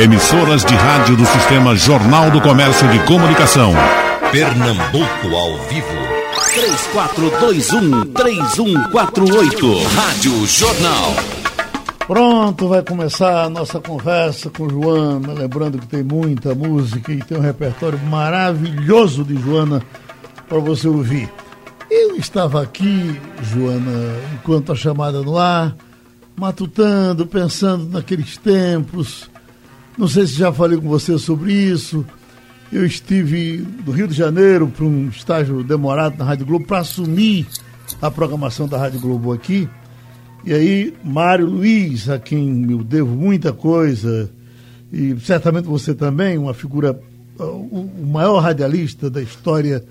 Emissoras de rádio do Sistema Jornal do Comércio de Comunicação. Pernambuco ao vivo. 3421-3148. Rádio Jornal. Pronto, vai começar a nossa conversa com Joana. Lembrando que tem muita música e tem um repertório maravilhoso de Joana para você ouvir. Eu estava aqui, Joana, enquanto a chamada no ar, matutando, pensando naqueles tempos. Não sei se já falei com você sobre isso. Eu estive no Rio de Janeiro para um estágio demorado na Rádio Globo para assumir a programação da Rádio Globo aqui. E aí, Mário Luiz, a quem eu devo muita coisa, e certamente você também, uma figura, o maior radialista da história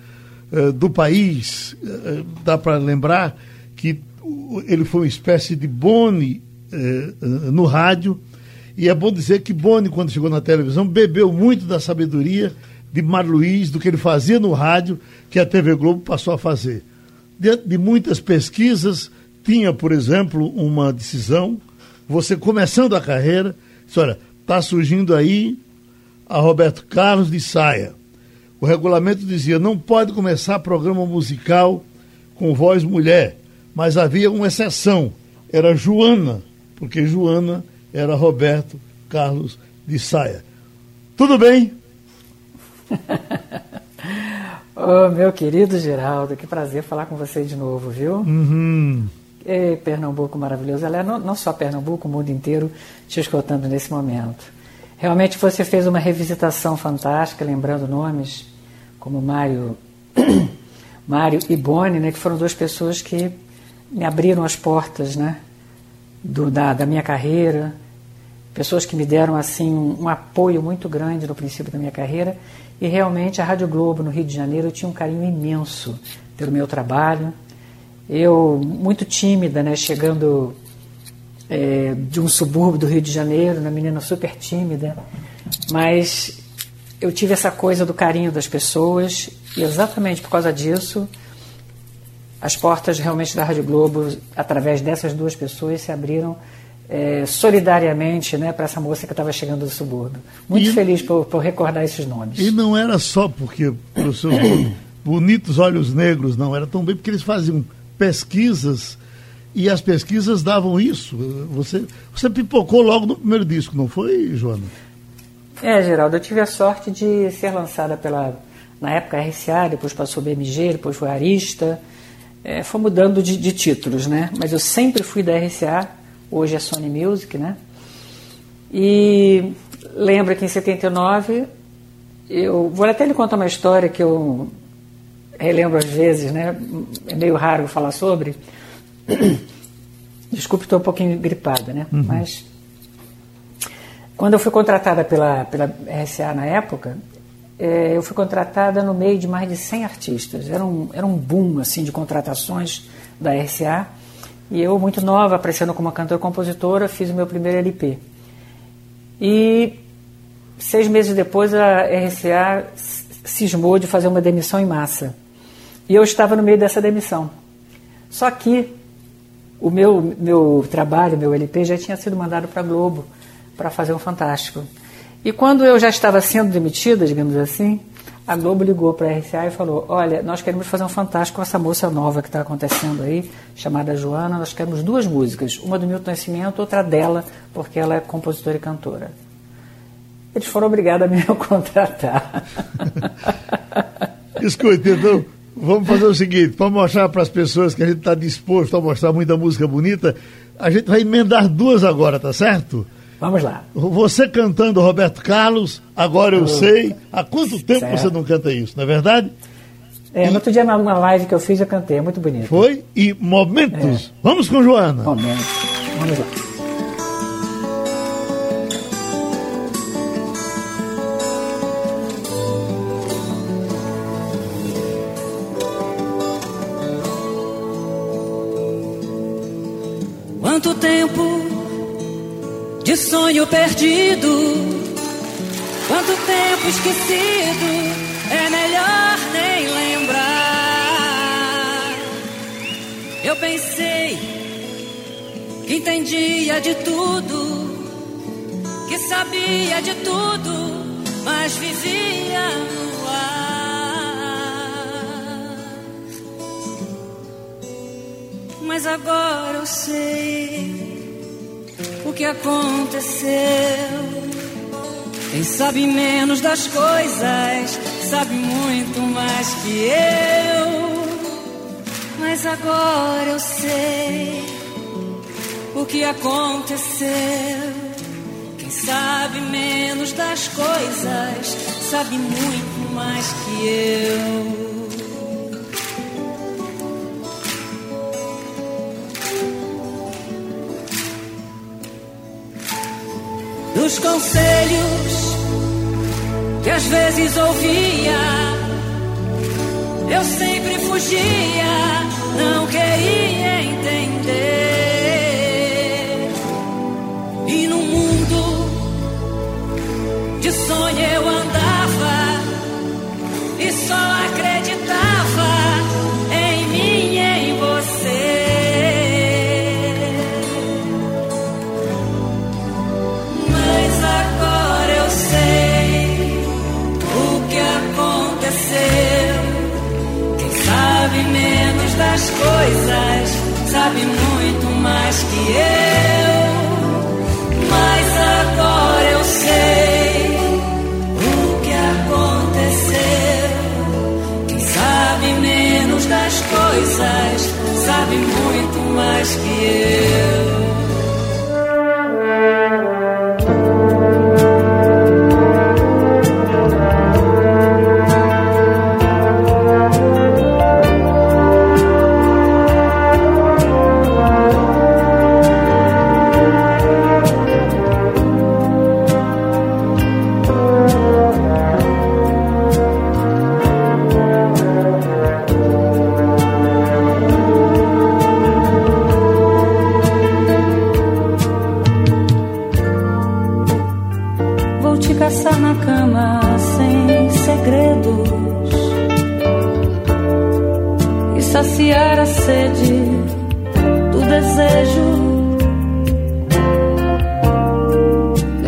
uh, do país, uh, dá para lembrar que ele foi uma espécie de Boni uh, no rádio, e é bom dizer que Boni, quando chegou na televisão, bebeu muito da sabedoria de Mário Luiz, do que ele fazia no rádio, que a TV Globo passou a fazer. Diante de muitas pesquisas, tinha, por exemplo, uma decisão, você começando a carreira, disse, olha, está surgindo aí a Roberto Carlos de Saia. O regulamento dizia, não pode começar programa musical com voz mulher, mas havia uma exceção, era Joana, porque Joana era Roberto Carlos de Saia. Tudo bem? oh, meu querido Geraldo, que prazer falar com você de novo, viu? Uhum. Ei, Pernambuco maravilhoso. Ela é não, não só Pernambuco, o mundo inteiro te escutando nesse momento. Realmente você fez uma revisitação fantástica, lembrando nomes como Mário, Mário e Boni, né, que foram duas pessoas que me abriram as portas né, do, da, da minha carreira, pessoas que me deram assim um, apoio muito grande no princípio da minha carreira. E realmente a Rádio Globo no Rio de Janeiro tinha um carinho imenso pelo meu trabalho. Eu, muito tímida, né, chegando é, de um subúrbio do Rio de Janeiro, uma menina super tímida, mas eu tive essa coisa do carinho das pessoas e exatamente por causa disso as portas realmente da Rádio Globo, através dessas duas pessoas, se abriram é, solidariamente né, para essa moça que estava chegando do subúrbio. Muito e, feliz por, por, recordar esses nomes. E não era só porque os seus bonitos olhos negros, não, era também porque eles faziam pesquisas e as pesquisas davam isso. Você, você pipocou logo no primeiro disco, não foi, Joana? É, Geraldo, eu tive a sorte de ser lançada pela, na época, RCA, depois passou BMG, depois foi Arista. É, foi mudando de, de, títulos, né? Mas eu sempre fui da RCA, hoje é Sony Music, né? E lembra que em 79, eu vou até lhe contar uma história que eu relembro às vezes, né? É meio raro falar sobre. Desculpe, estou um pouquinho gripada, né? Uhum. Mas quando eu fui contratada pela, pela RCA na época, é, eu fui contratada no meio de mais de 100 artistas. Era um, era um boom assim de contratações da RCA. E eu, muito nova, aparecendo como cantora-compositora, fiz o meu primeiro LP. E seis meses depois a RCA cismou de fazer uma demissão em massa. E eu estava no meio dessa demissão. Só que o meu, meu trabalho, meu LP, já tinha sido mandado para a Globo para fazer um Fantástico. E quando eu já estava sendo demitida, digamos assim, a Globo ligou para a RCA e falou: Olha, nós queremos fazer um Fantástico com essa moça nova que está acontecendo aí, chamada Joana. Nós queremos duas músicas, uma do Milton Nascimento, outra dela, porque ela é compositora e cantora. Eles foram obrigados a me contratar. Escuta, então, Vamos fazer o seguinte, para mostrar para as pessoas que a gente está disposto a mostrar muita música bonita, a gente vai emendar duas agora, tá certo? Vamos lá. Você cantando Roberto Carlos, agora eu oh, sei. Há quanto tempo certo. você não canta isso, não é verdade? É, e... no outro dia, numa live que eu fiz, eu cantei, é muito bonito. Foi? E momentos. É. Vamos com Joana. Momentos. Vamos lá. Quanto tempo de sonho perdido, quanto tempo esquecido, é melhor nem lembrar. Eu pensei que entendia de tudo, que sabia de tudo, mas vivia no ar. Mas agora eu sei que aconteceu. Quem sabe menos das coisas sabe muito mais que eu. Mas agora eu sei o que aconteceu. Quem sabe menos das coisas sabe muito mais que eu. Conselhos que às vezes ouvia, eu sempre fugia, não queria entender. Mais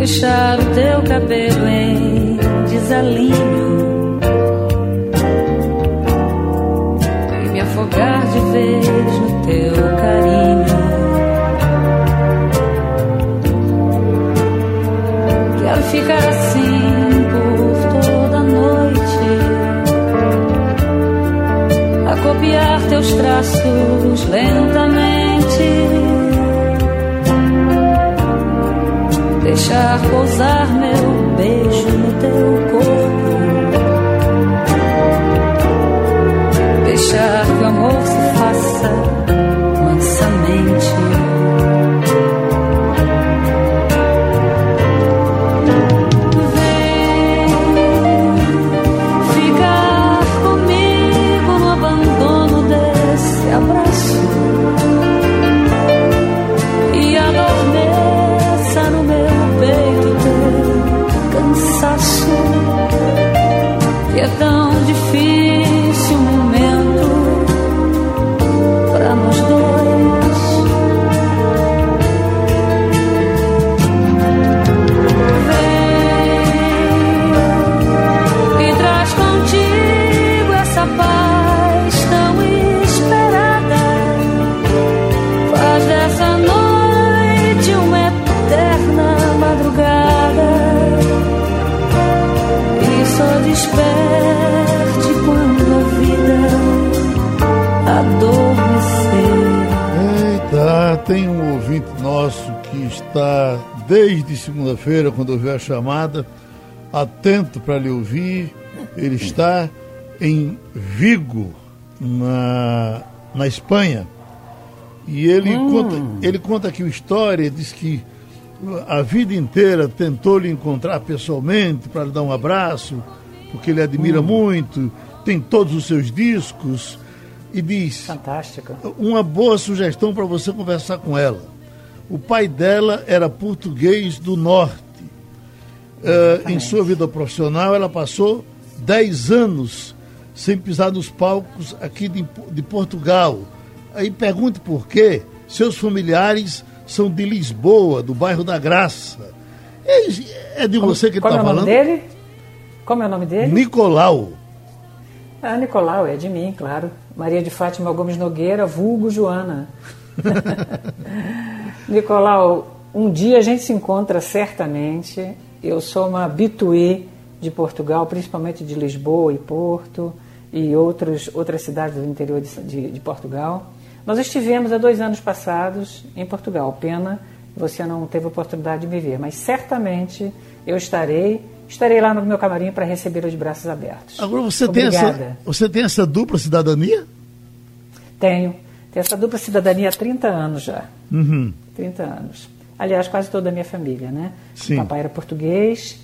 Deixar o teu cabelo em desalinho. E me afogar de vez no teu carinho. Quero ficar assim por toda noite, a copiar teus traços lentamente, deixar pousar meu beijo desde segunda-feira, quando houver a chamada, atento para lhe ouvir. Ele está em Vigo, na, na Espanha. E ele, conta, ele conta aqui uma história, diz que a vida inteira tentou lhe encontrar pessoalmente para lhe dar um abraço, porque ele admira muito, tem todos os seus discos, e diz: Fantástico. uma boa sugestão para você conversar com ela. O pai dela era português do norte. Eh, em sua vida profissional, ela passou 10 anos sem pisar nos palcos aqui de, de Portugal. Aí pergunte por quê. Seus familiares são de Lisboa, do bairro da Graça. É, é de você que está falando? Qual é o nome dele? Como é o nome dele? Nicolau. Ah, Nicolau, é de mim, claro. Maria de Fátima Gomes Nogueira, vulgo Joana. Nicolau, um dia a gente se encontra certamente. Eu sou uma habitué de Portugal, principalmente de Lisboa e Porto e outros, outras cidades do interior de, de, de Portugal. Nós estivemos há dois anos passados em Portugal. Pena você não teve oportunidade de me ver, mas certamente eu estarei estarei lá no meu camarim para receber os braços abertos. Agora você tem essa você tem essa dupla cidadania? Tenho. Tenho essa dupla cidadania há 30 anos já. Uhum. 30 anos. Aliás, quase toda a minha família, né? Sim. O papai era português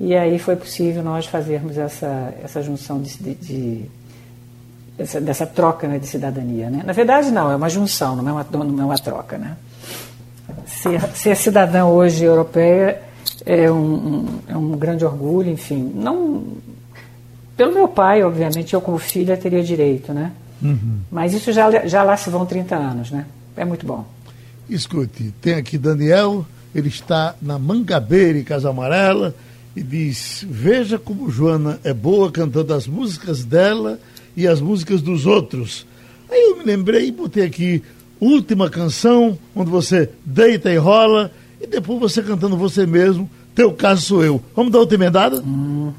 e aí foi possível nós fazermos essa, essa junção de, de, de dessa, dessa, troca né, de cidadania, né? Na verdade, não, é uma junção, não é uma, não é uma troca, né? Ser, ser cidadã hoje europeia é um, um, é um grande orgulho, enfim. Não, pelo meu pai, obviamente, eu como filha teria direito, né? Uhum. Mas isso já, já lá se vão 30 anos, né? É muito bom. Escute, tem aqui Daniel, ele está na Mangabeira, em Casa Amarela, e diz: Veja como Joana é boa cantando as músicas dela e as músicas dos outros. Aí eu me lembrei e botei aqui última canção, onde você deita e rola, e depois você cantando você mesmo, teu caso sou eu. Vamos dar outra emendada? Hum,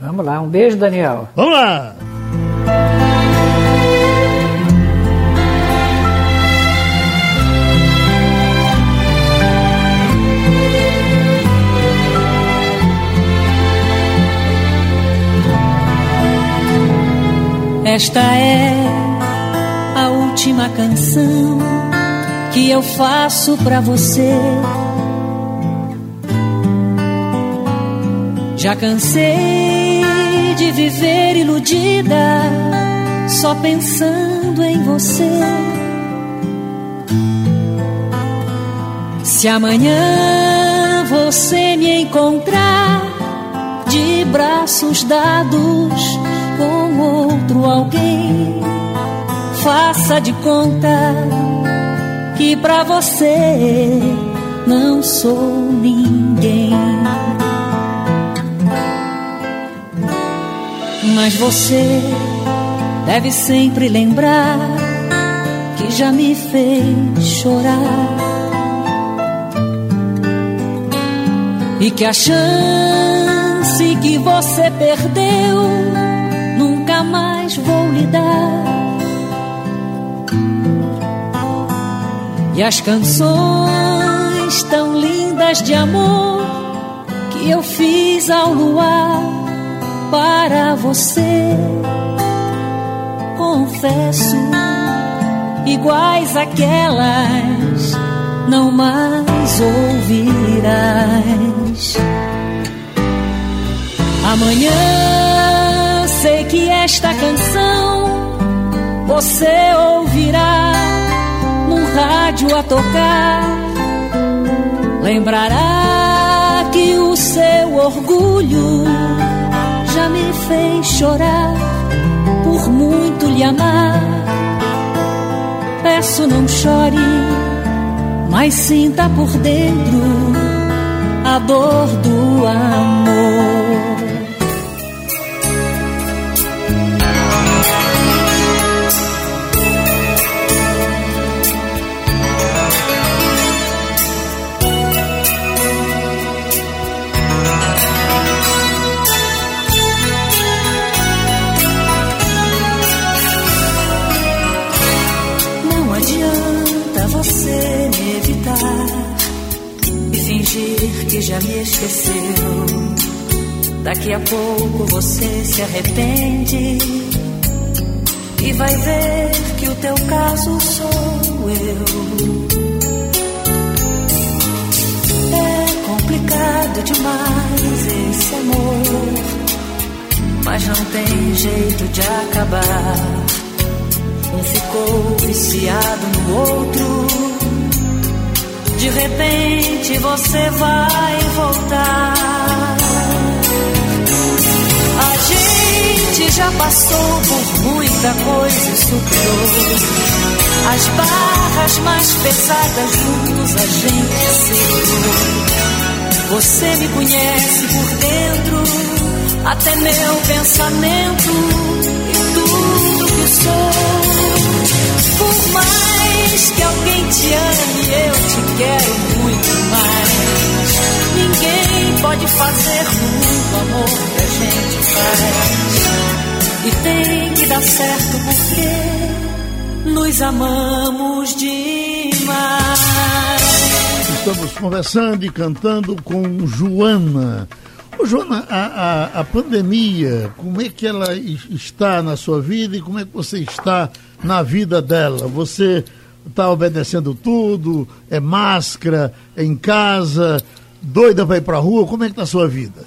vamos lá, um beijo, Daniel. Vamos lá! Esta é a última canção que eu faço pra você. Já cansei de viver iludida, só pensando em você. Se amanhã você me encontrar de braços dados com outro alguém, faça de conta que pra você não sou ninguém. Mas você deve sempre lembrar que já me fez chorar. E que a chance que você perdeu mais vou lhe dar. E as canções tão lindas de amor que eu fiz ao luar para você, confesso, iguais aquelas não mais ouvirás. Amanhã que esta canção você ouvirá num rádio a tocar. Lembrará que o seu orgulho já me fez chorar por muito lhe amar. Peço não chore, mas sinta por dentro a dor do amor. Que já me esqueceu. Daqui a pouco você se arrepende e vai ver que o teu caso sou eu. É complicado demais esse amor, mas não tem jeito de acabar. Um ficou viciado no outro. De repente você vai voltar. A gente já passou por muita coisa e superou. As barras mais pesadas juntos a gente segurou. Você me conhece por dentro, até meu pensamento e tudo que sou. Por mais que alguém te ame, eu te quero muito mais. Ninguém pode fazer muito amor que a gente faz. E tem que dar certo porque nos amamos demais. Estamos conversando e cantando com Joana. Ô, Joana, a, a, a, pandemia, como é que ela está na sua vida e como é que você está na vida dela? Você está obedecendo tudo? É máscara? É em casa? Doida para ir para a rua? Como é que está a sua vida?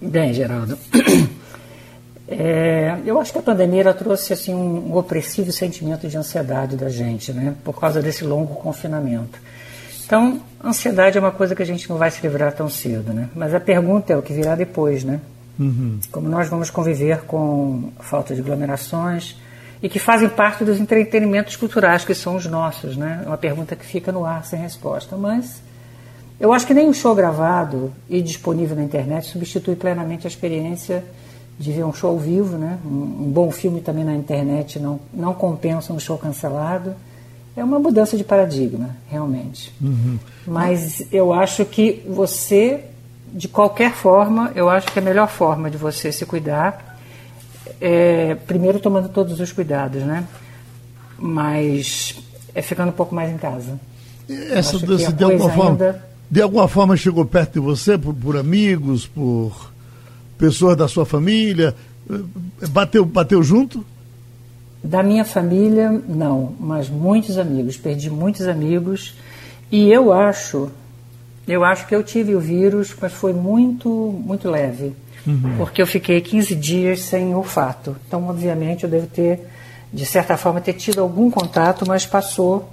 Bem, Geraldo, é, eu acho que a pandemia trouxe assim, um, opressivo sentimento de ansiedade da gente, né? Por causa desse longo confinamento. Então, ansiedade é uma coisa que a gente não vai se livrar tão cedo, né? Mas a pergunta é o que virá depois, né? Uhum. Como nós vamos conviver com falta de aglomerações e que fazem parte dos entretenimentos culturais que são os nossos, né? É uma pergunta que fica no ar sem resposta, mas eu acho que nem um show gravado e disponível na internet substitui plenamente a experiência de ver um show ao vivo, né? Um, um bom filme também na internet não não compensa um show cancelado é uma mudança de paradigma, realmente. Uhum. Mas eu acho que você, de qualquer forma, eu acho que a melhor forma de você se cuidar é, primeiro, tomando todos os cuidados, né? Mas é ficando um pouco mais em casa. Essa doença, de alguma, forma, ainda... de alguma forma, chegou perto de você, por, por amigos, por pessoas da sua família? Bateu, bateu junto? Da minha família, não, mas muitos amigos, perdi muitos amigos e eu acho, eu acho que eu tive o vírus, mas foi muito, muito leve, uhum. porque eu fiquei 15 dias sem olfato. Então, obviamente, eu devo ter, de certa forma, ter tido algum contato, mas passou,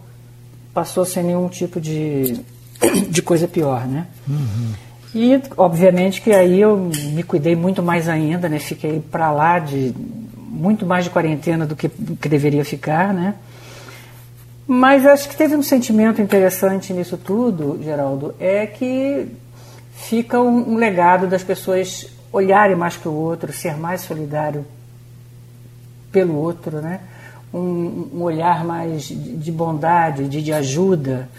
passou sem nenhum tipo de, de coisa pior, né? Uhum. E, obviamente, que aí eu me cuidei muito mais ainda, né? Fiquei para lá de muito mais de quarentena do que, do que deveria ficar, né? Mas acho que teve um sentimento interessante nisso tudo, Geraldo, é que fica um, um legado das pessoas olharem mais para o outro, ser mais solidário pelo outro, né? Um, um olhar mais de bondade, de, de, ajuda.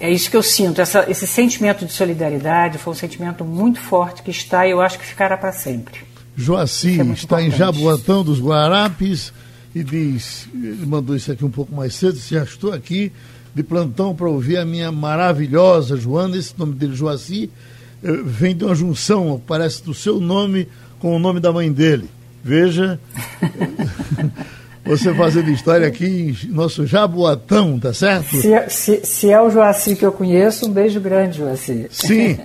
É isso que eu sinto. Essa, esse sentimento de solidariedade foi um sentimento muito forte que está e eu acho que ficará para sempre. Joaci é está importante. em Jaboatão dos Guarapes e diz, ele mandou isso aqui um pouco mais cedo, já estou aqui de plantão para ouvir a minha maravilhosa Joana, esse nome dele, Joaci, vem de uma junção, parece do seu nome com o nome da mãe dele. Veja, você fazendo história aqui em nosso Jaboatão, tá certo? Se, é, se, se, é o Joaci que eu conheço, um beijo grande, Joaci. Sim,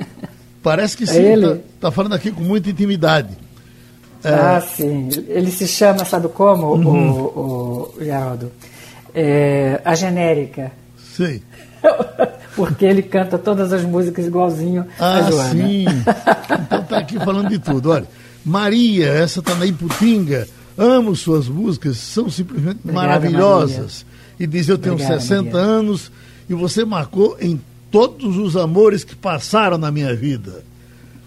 parece que é sim, está tá falando aqui com muita intimidade. É. Ah, sim. Ele se chama, sabe como, uhum. o, o, Geraldo? É, a genérica. Sim. Porque ele canta todas as músicas igualzinho ah, a Joana. sim. Então tá aqui falando de tudo. Olha, Maria, essa tá na Iputinga. Amo suas músicas, são simplesmente Obrigada, maravilhosas. Maria. E diz, eu tenho Obrigada, 60 Maria. anos e você marcou em todos os amores que passaram na minha vida.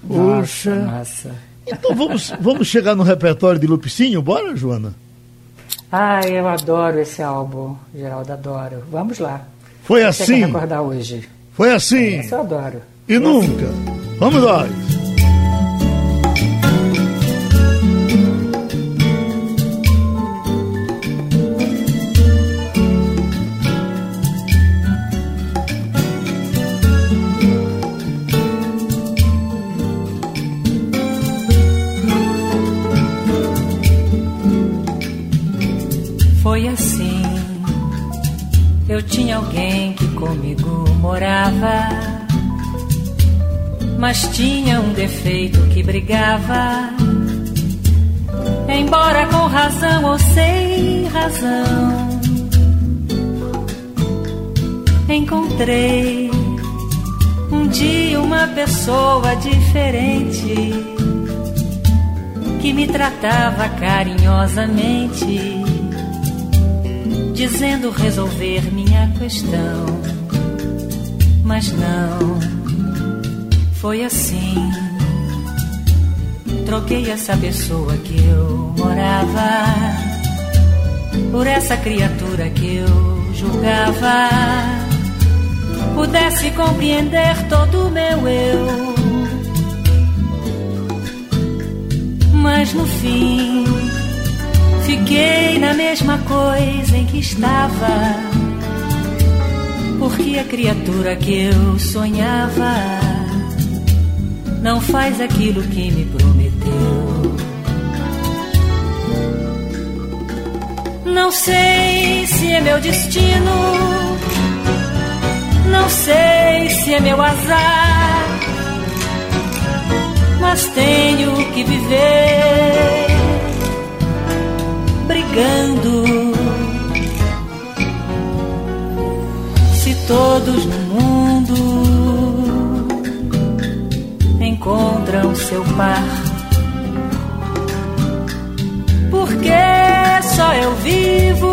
Nossa, nossa. Então vamos, vamos chegar no repertório de Lupicinho, bora, Joana? Ah, eu adoro esse álbum, Geraldo, adoro. Vamos lá. Foi assim. Quer recordar hoje. Foi assim. Esse eu adoro. E Foi nunca. Assim. Vamos nós. Tinha alguém que comigo morava, mas tinha um defeito que brigava. Embora com razão ou sem razão, encontrei um dia uma pessoa diferente que me tratava carinhosamente dizendo resolver questão. Mas não, Foi assim. Troquei essa pessoa que eu morava por essa criatura que eu julgava. Pudesse compreender todo o meu eu. Mas no fim, fiquei na mesma coisa em que estava. Porque a criatura que eu sonhava não faz aquilo que me prometeu. Não sei se é meu destino, não sei se é meu azar, mas tenho que viver todos no mundo encontram seu par, porque só eu vivo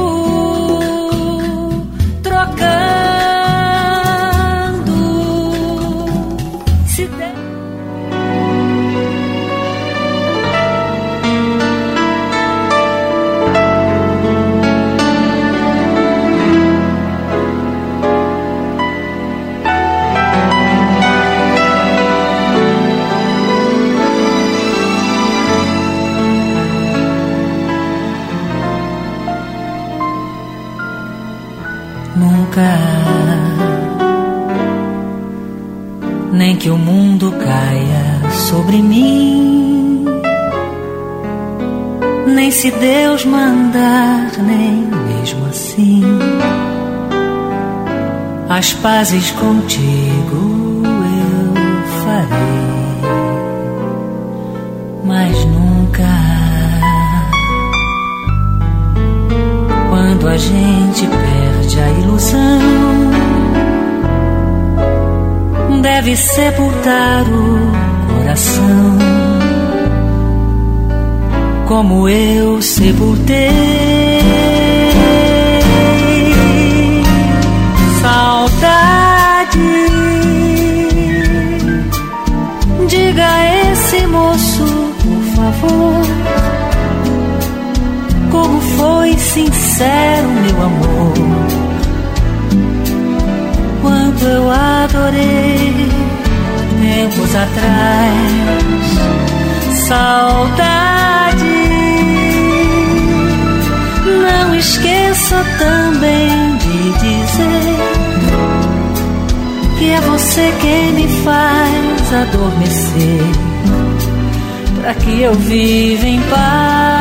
que o mundo caia sobre mim, nem se Deus mandar, nem mesmo assim. As pazes contigo eu farei, mas nunca. Quando a gente perde a ilusão, deve sepultar o coração, como eu sepultei. Saudade, diga a esse moço, por favor como foi sincero meu amor. Quanto eu adorei tempos atrás, saudade. Não esqueça também de dizer que é você quem me faz adormecer, para que eu viva em paz.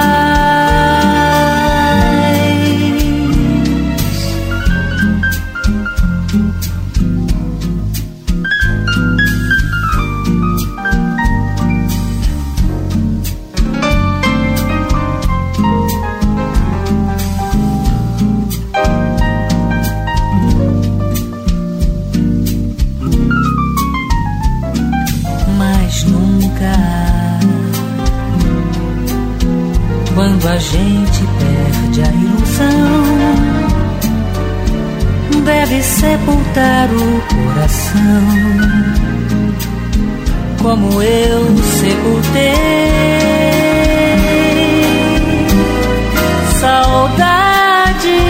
Sepultar o coração, como eu sepultei. Saudade,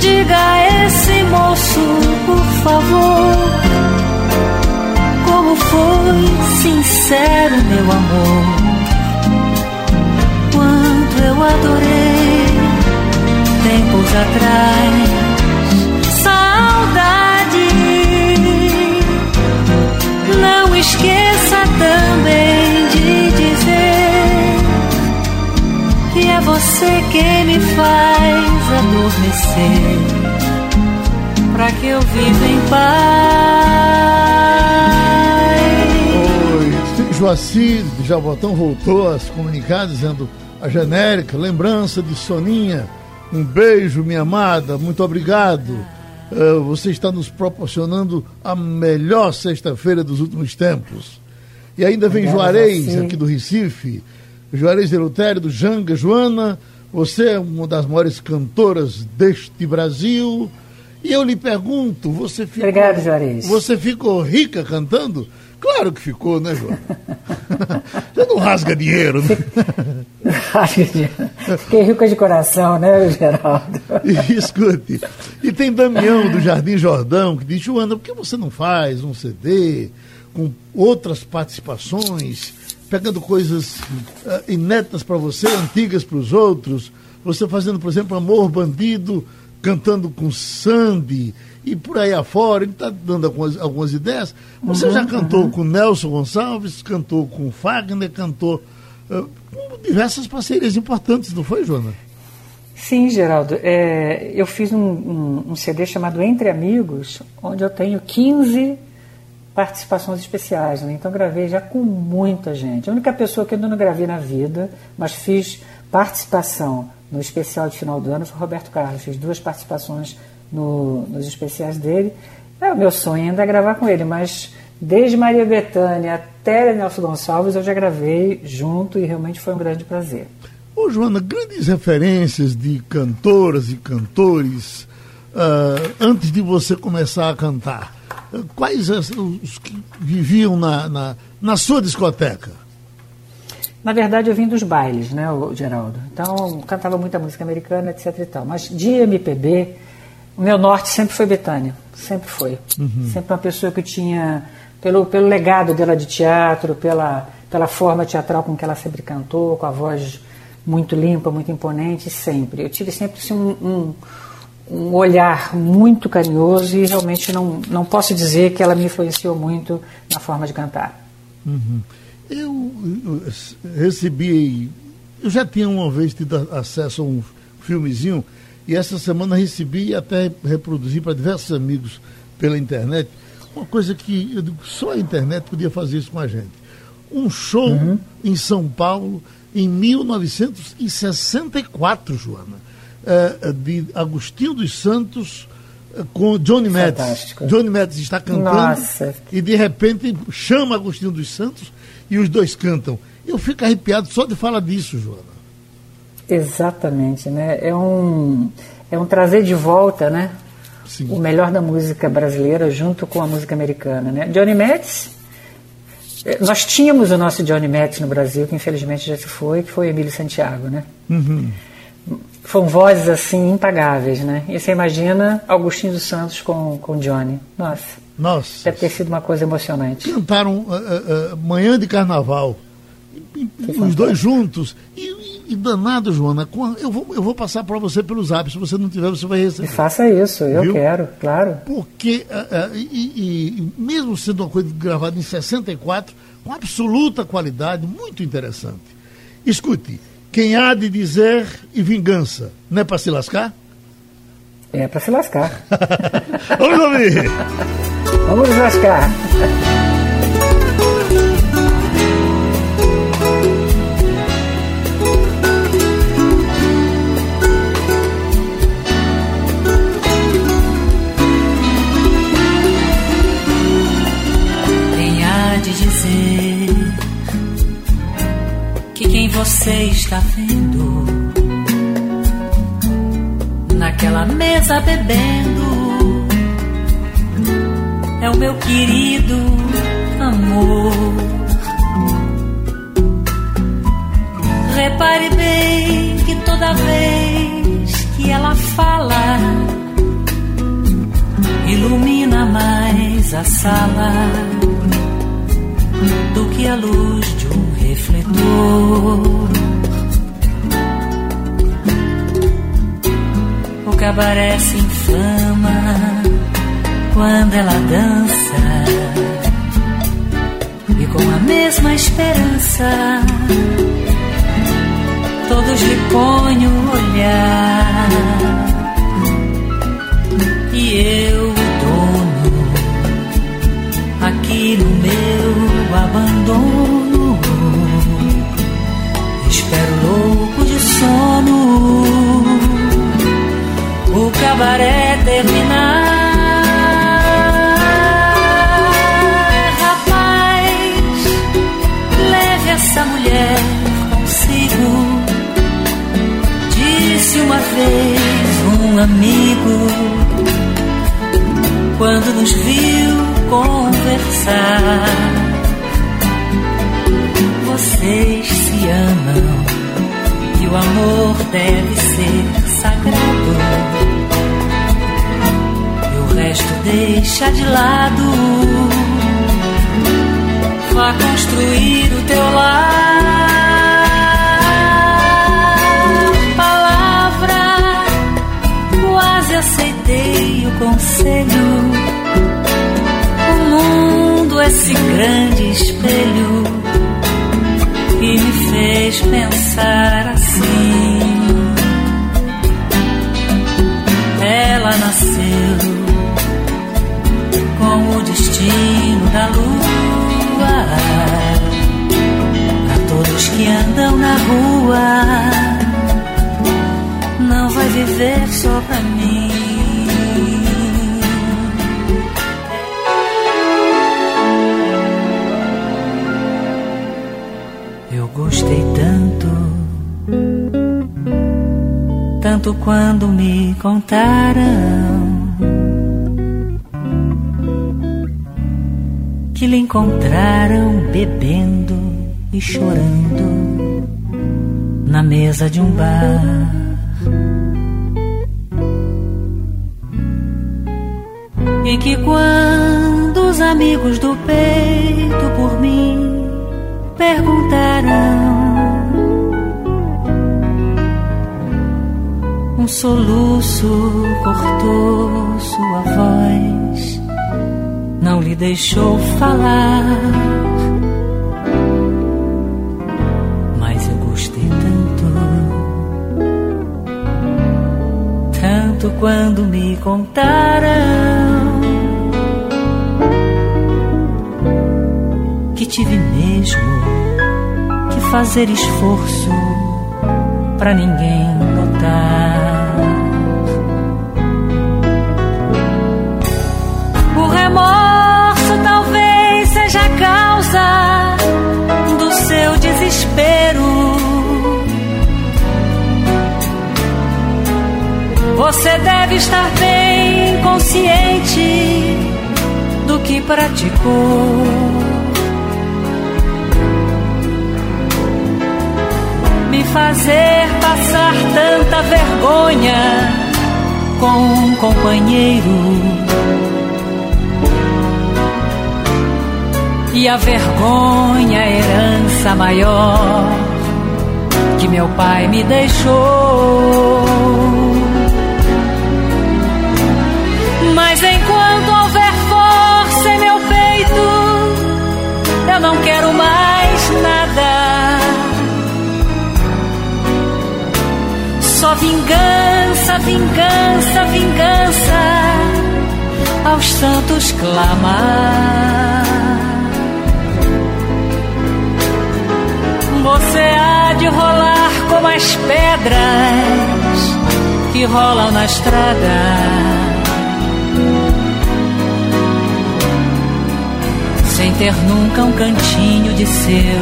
diga a esse moço, por favor como foi sincero meu amor. Quanto eu adorei tempos atrás. Você quem me faz adormecer para que eu viva em paz. Oi, Joacir de Jabotão voltou a se comunicar dizendo a genérica, lembrança de Soninha. Um beijo, minha amada, muito obrigado. Eh, você está nos proporcionando a melhor sexta-feira dos últimos tempos. E ainda vem Juarez, aqui do Recife. Juarez Eleutério, do Janga. Joana, você é uma das maiores cantoras deste Brasil. E eu lhe pergunto, você ficou. Obrigado, Juarez. Você ficou rica cantando? Claro que ficou, né, João? Você não rasga dinheiro, né? Rasga dinheiro. Fiquei rica de coração, né, Geraldo? E, escute, e tem Damião do Jardim Jordão que diz, Joana, por que você não faz um CD com outras participações, pegando coisas uh, inéditas para você, antigas para os outros? Você fazendo, por exemplo, Amor Bandido, cantando com Sandy e por aí afora, ele está dando algumas, algumas ideias. Você uhum, já cantou uhum. com Nelson Gonçalves, cantou com Fagner, cantou uh, com diversas parcerias importantes, não foi, Joana? Sim, Geraldo. É, eu fiz um, um, um, CD chamado Entre Amigos, onde eu tenho 15 participações especiais. Né? Então gravei já com muita gente. A única pessoa que eu não gravei na vida, mas fiz participação no especial de final do ano foi Roberto Carlos. Fiz duas participações no, nos especiais dele. É, o meu sonho ainda é gravar com ele, mas desde Maria Bethânia até Nelson Gonçalves eu já gravei junto e realmente foi um grande prazer. Ô Joana, grandes referências de cantoras e cantores uh, antes de você começar a cantar. Quais os, os que viviam na, na, na sua discoteca? Na verdade, eu vim dos bailes, né, Geraldo? Então, cantava muita música americana, etc e tal. Mas de MPB, o meu norte sempre foi Betânia. Sempre foi. Uhum. Sempre uma pessoa que tinha, pelo, pelo legado dela de teatro, pela, pela forma teatral com que ela sempre cantou, com a voz muito limpa, muito imponente, sempre. Eu tive sempre assim, um, um, um olhar muito carinhoso e realmente não, não posso dizer que ela me influenciou muito na forma de cantar. Uhum. Eu, recebi, eu já tinha uma vez tido acesso a um filmezinho e essa semana recebi e até reproduzi para diversos amigos pela internet uma coisa que eu digo, só a internet podia fazer isso com a gente. Um show uhum. em São Paulo em 1964, Joana, é, de Agostinho dos Santos é, com Johnny Metz. Johnny Metz está cantando Nossa. e de repente chama Agostinho dos Santos e os dois cantam. Eu fico arrepiado só de falar disso, Joana. Exatamente, né? É um, é um trazer de volta, né? Sim. O melhor da música brasileira junto com a música americana, né? Johnny Metz, eh, nós tínhamos o nosso Johnny Metz no Brasil, que infelizmente já se foi, que foi Emílio Santiago, né? Uhum. Foram vozes assim impagáveis, né? E você imagina Augustinho dos Santos com, com Johnny. Nossa. Nossa. Deve ter sido uma coisa emocionante. Cantaram uh, uh, uh, Manhã de Carnaval. os dois juntos. E, e, danado, Joana, eu vou, eu vou passar para você pelo zap. Se você não tiver, você vai receber. faça isso, eu Viu? quero, claro. Porque, e, e, mesmo sendo uma coisa gravada em 64, com absoluta qualidade, muito interessante. Escute, quem há de dizer e vingança, não é para se lascar? É para se lascar. Vamos ouvir! Vamos lascar. A sala do que a luz de um refletor. O cabaré se inflama quando ela dança e com a mesma esperança todos lhe põem o olhar e eu no meu abandono. Espero louco de sono. O cabaré terminar. Essa mulher consigo. Disse uma vez um amigo nos viu amam e o amor deve ser sagrado. E o resto deixa de lado. Vá construir o teu lar. aceitei o conselho. O mundo, esse grande espelho, fez pensar assim. Ela nasceu com o destino da lua. Para todos que andam na rua não vai viver só quando me contaram. Que lhe encontraram bebendo e chorando na mesa de um bar. E que quando os amigos do peito por mim perguntaram, um soluço cortou sua voz, não lhe deixou falar. Mas eu gostei tanto, tanto quando me contaram tive mesmo que fazer esforço para ninguém notar. Você deve estar bem consciente do que praticou. me fazer passar tanta vergonha com um companheiro. E a vergonha, a herança maior que meu pai me deixou. Não quero mais nada Só vingança, vingança, vingança aos santos clamar. Você há de rolar como as pedras que rolam na estrada. Sem ter nunca um cantinho de seu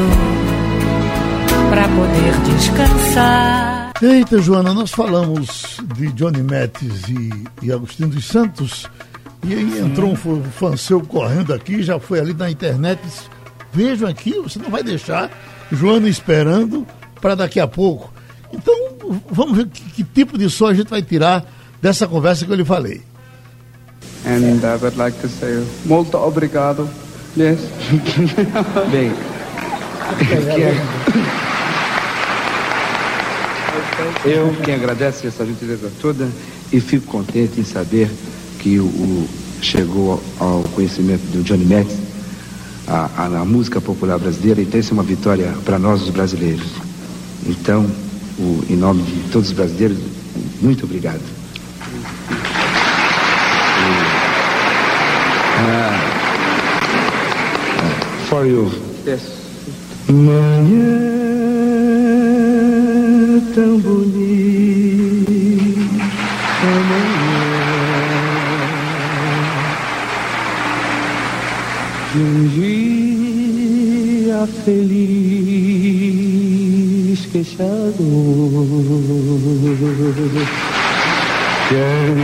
para poder descansar. Eita, Joana, nós falamos de Johnny Mattes e, e Agostinho dos Santos, e aí Sim. entrou um fã seu correndo aqui, já foi ali na internet, vejam aqui, você não vai deixar Joana esperando para daqui a pouco. Então, vamos ver que, que, tipo de som a gente vai tirar dessa conversa que eu lhe falei. And I would like to say, muito obrigado. Yes. Bem. Eu quem agradece essa gentileza toda e fico contente em saber que o, chegou ao conhecimento do Johnny Metz a, a, a, música popular brasileira, então isso é uma vitória para nós os brasileiros. Então, o, em nome de todos os brasileiros, muito obrigado. Uh, for you. Yes. Manhã tão bonita amanhã de um dia feliz queixado que um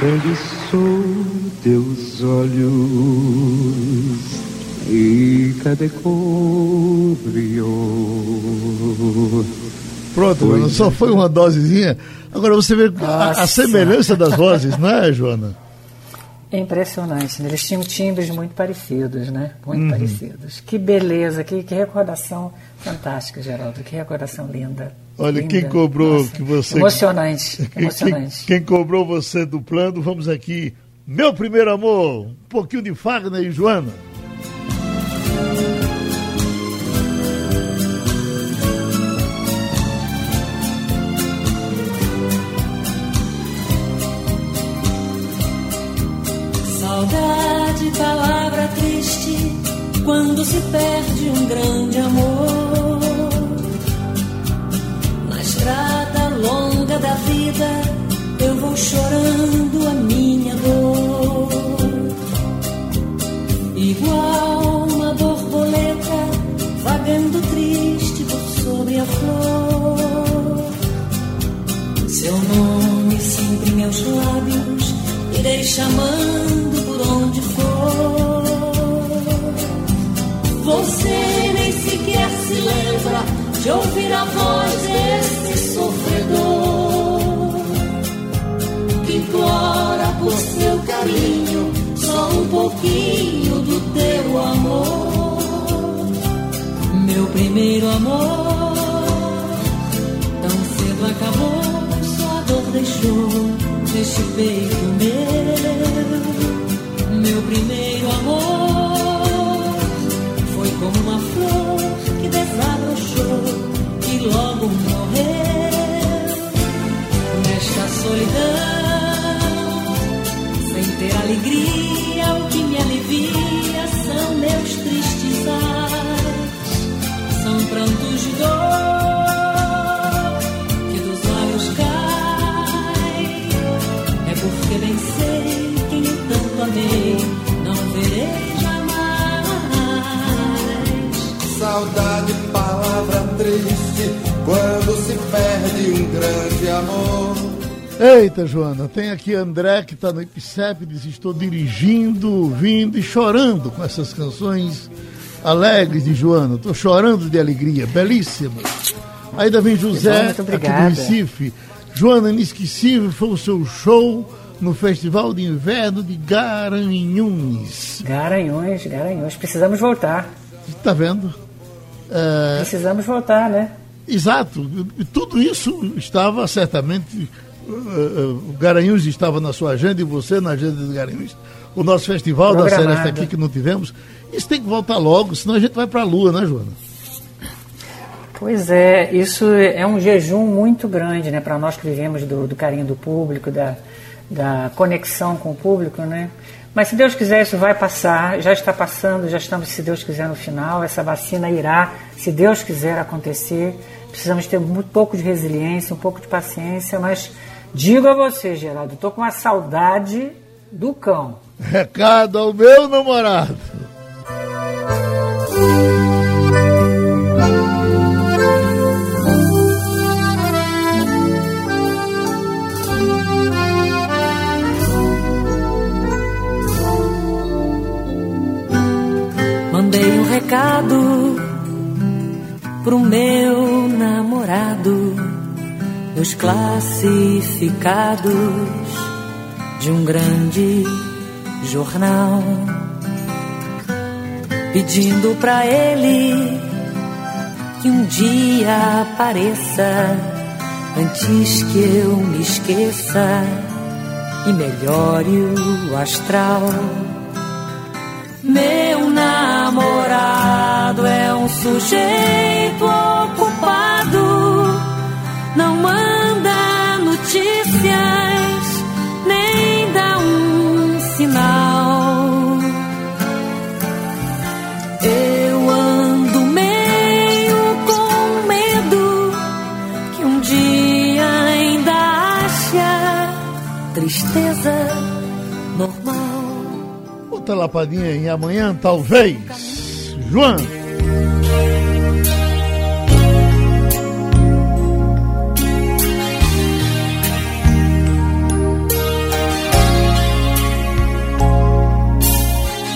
grande sol teus olhos e cadê cobriou? Pronto, Joana, só foi uma dosezinha. Agora você vê a, a, semelhança das vozes, não é, Joana? É impressionante, né? eles tinham timbres muito parecidos, né? Muito uhum. parecidos. Que beleza, que, que recordação fantástica, Geraldo, que recordação linda. Olha, linda. quem cobrou Nossa, que você. Emocionante, emocionante. Quem, quem, cobrou você do plano, vamos aqui. Meu primeiro amor, um pouquinho de Fagner e Joana. Saudade, palavra triste, quando se perde um grande amor. Na estrada longa da vida, eu vou chorando a minha dor. Igual uma borboleta, vagando triste por sobre a flor. Seu nome sempre meus lábios irei chamando por onde for. Você nem sequer se lembra de ouvir a voz desse sofredor que implora por seu carinho só um pouquinho do teu amor, meu primeiro amor. Tão cedo acabou, sua dor deixou neste peito meu, meu primeiro amor foi como uma flor que desabrochou e logo morreu nesta solidão, sem ter alegria. Saudade, palavra triste, quando se perde um grande amor. Eita, Joana, tem aqui André que está no IPCEP, diz: Estou dirigindo, vindo e chorando com essas canções alegres de Joana. Estou chorando de alegria, belíssimas. Ainda vem José, aqui do Recife. Joana, inesquecível foi o seu show no Festival de Inverno de Garanhuns. Garanhuns, Garanhuns. Precisamos voltar. Está vendo? É... Precisamos voltar, né? Exato. Tudo isso estava certamente. Uh, Garanhuns estava na sua agenda e você na agenda de Garanhuns. O nosso festival da Seresta aqui que não tivemos. Isso tem que voltar logo, senão a gente vai para a Lua, né, Joana? Pois é, isso é um jejum muito grande, né, para nós que vivemos do, do carinho do público, da, da conexão com o público, né? Mas se Deus quiser, isso vai passar, já está passando, já estamos, se Deus quiser, no final. Essa vacina irá, se Deus quiser, acontecer. Precisamos ter muito pouco de resiliência, um pouco de paciência, mas digo a você, Geraldo, estou com uma saudade do cão. Recado ao meu namorado. Recado pro meu namorado os classificados de um grande jornal pedindo pra ele que um dia apareça antes que eu me esqueça e melhore o astral. Meu namorado é um sujeito ocupado, não manda notícias, nem dá um sinal. Eu ando meio com medo que um dia ainda acha tristeza normal e amanhã, talvez. João.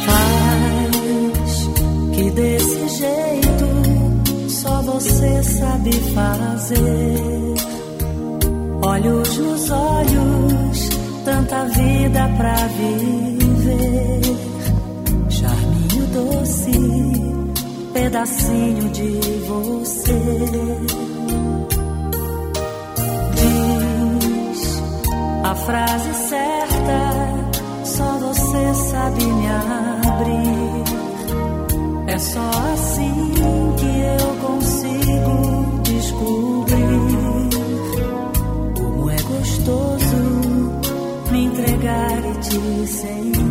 Faz que desse jeito só você sabe fazer. Olhos nos olhos, tanta vida pra viver Doce, pedacinho de você. Diz a frase certa, só você sabe me abrir. É só assim que eu consigo descobrir como é gostoso me entregar e te sentir.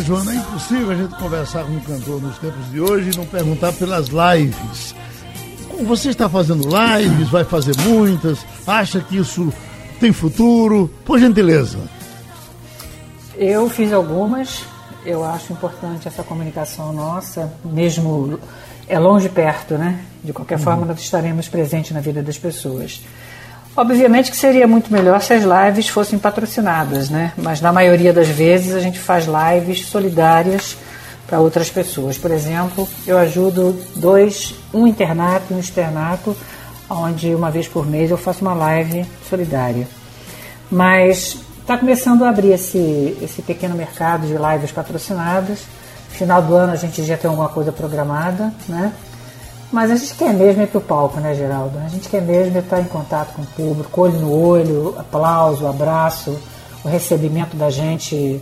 Joana, é impossível a gente conversar com um cantor nos tempos de hoje e não perguntar pelas lives. Você está fazendo lives, vai fazer muitas, acha que isso tem futuro? Por gentileza. Eu fiz algumas, eu acho importante essa comunicação nossa, mesmo é longe e perto, né? De qualquer forma, nós estaremos presentes na vida das pessoas. Obviamente que seria muito melhor se as lives fossem patrocinadas, né? Mas na maioria das vezes a gente faz lives solidárias para outras pessoas. Por exemplo, eu ajudo dois, um internato e um externato, onde uma vez por mês eu faço uma live solidária. Mas está começando a abrir esse, esse pequeno mercado de lives patrocinadas. Final do ano a gente já tem alguma coisa programada, né? Mas a gente quer mesmo ir para o palco, né, Geraldo? A gente quer mesmo estar em contato com o público, olho no olho, aplauso, abraço, o recebimento da gente,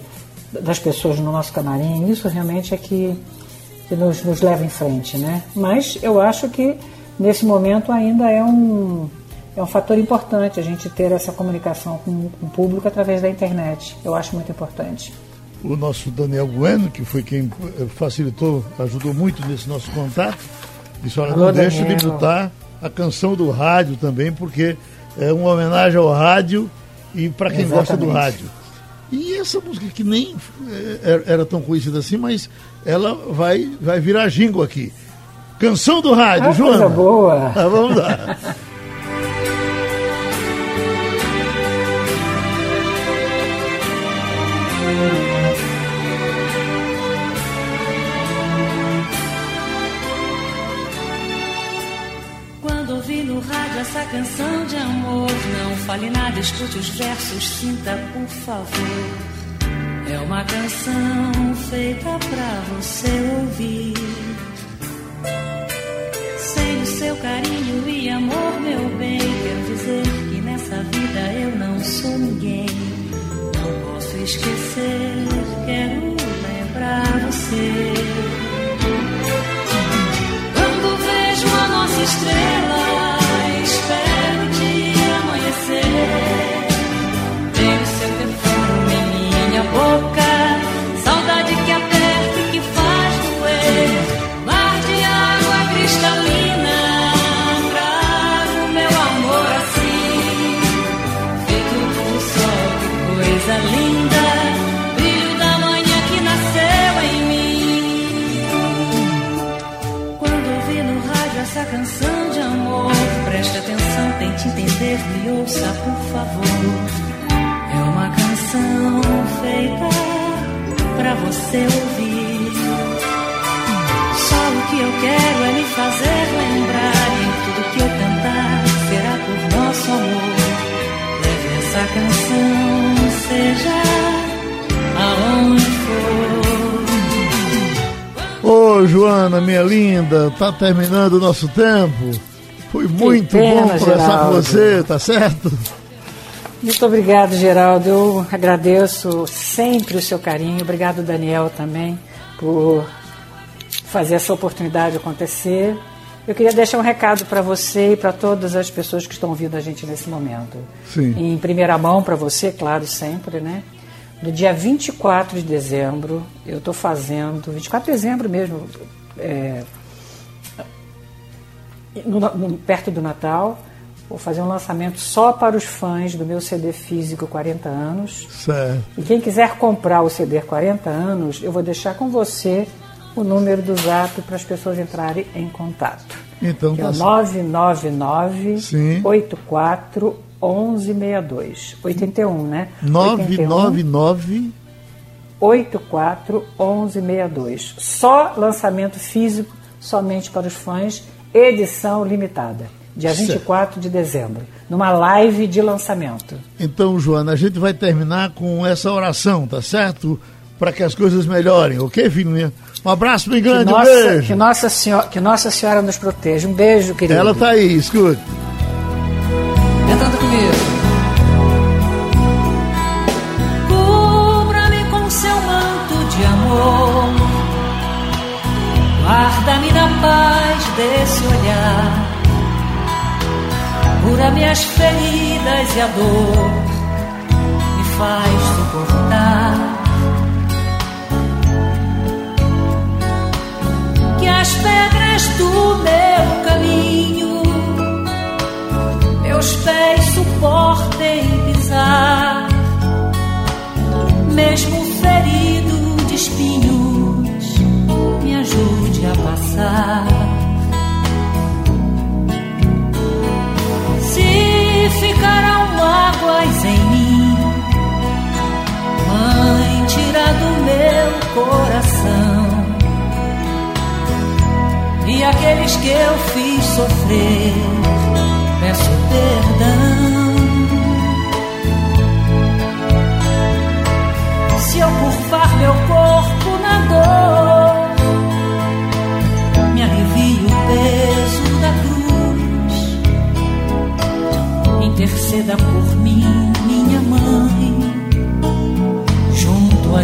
das pessoas no nosso camarim. Isso realmente é que, que nos, nos leva em frente, né? Mas eu acho que nesse momento ainda é um, é um fator importante a gente ter essa comunicação com, com o público através da internet. Eu acho muito importante. O nosso Daniel Bueno, que foi quem eh, facilitou, ajudou muito nesse nosso contato, disse, olha, Alô, não deixa de botar a canção do rádio também, porque é uma homenagem ao rádio e para quem gosta do Exatamente. rádio. E essa música que nem eh, era- era tão conhecida assim, mas ela vai, vai virar jingle aqui. Canção do rádio, Ah, Joana. coisa boa. Ah, vamos lá. Quando ouvi no rádio essa canção de amor, não fale nada, escute os versos, sinta por favor. É uma canção feita pra você ouvir. Sem o seu carinho e amor, meu bem, quero dizer que nessa vida eu não sou ninguém. Não posso esquecer, quero lembrar você. Quando vejo a nossa estrela, tente entender, me ouça por favor. É uma canção feita pra você ouvir. Só o que eu quero é me fazer lembrar e tudo que eu cantar será por nosso amor. Leve essa canção, seja aonde for. Ô, Joana, minha linda, tá terminando o nosso tempo. Foi muito pena, bom conversar com Geraldo. você, tá certo? Muito obrigado, Geraldo. Eu agradeço sempre o seu carinho. Obrigado, Daniel, também, por fazer essa oportunidade acontecer. Eu queria deixar um recado para você e para todas as pessoas que estão ouvindo a gente nesse momento. Sim. Em primeira mão para você, claro, sempre, né? No dia 24 de dezembro, eu estou fazendo, 24 de dezembro mesmo, é, no, no, perto do Natal, vou fazer um lançamento só para os fãs do meu CD físico 40 anos. Certo. E quem quiser comprar o CD 40 anos, eu vou deixar com você o número do zap para as pessoas entrarem em contato. Então, que tá é certo. 999 Sim. 84 1162. 81, né? 999 84 1162. Só lançamento físico, somente para os fãs, edição limitada. Dia Certo. 24 de dezembro, numa live de lançamento. Então, Joana, a gente vai terminar com essa oração, tá certo? Para que as coisas melhorem, ok, filhinha? Um abraço bem Que grande, um nossa, beijo. que, nossa senhora, que Nossa Senhora nos proteja. Um beijo, querido. Ela tá aí, escute. Cantando comigo. Cura minhas feridas e a dor me faz suportar. Que as pedras do meu caminho meus pés suportem pisar, mesmo tira do meu coração. E aqueles que eu fiz sofrer, peço perdão. Se eu curvar meu corpo na dor, me alivie o peso da cruz. Interceda por mim,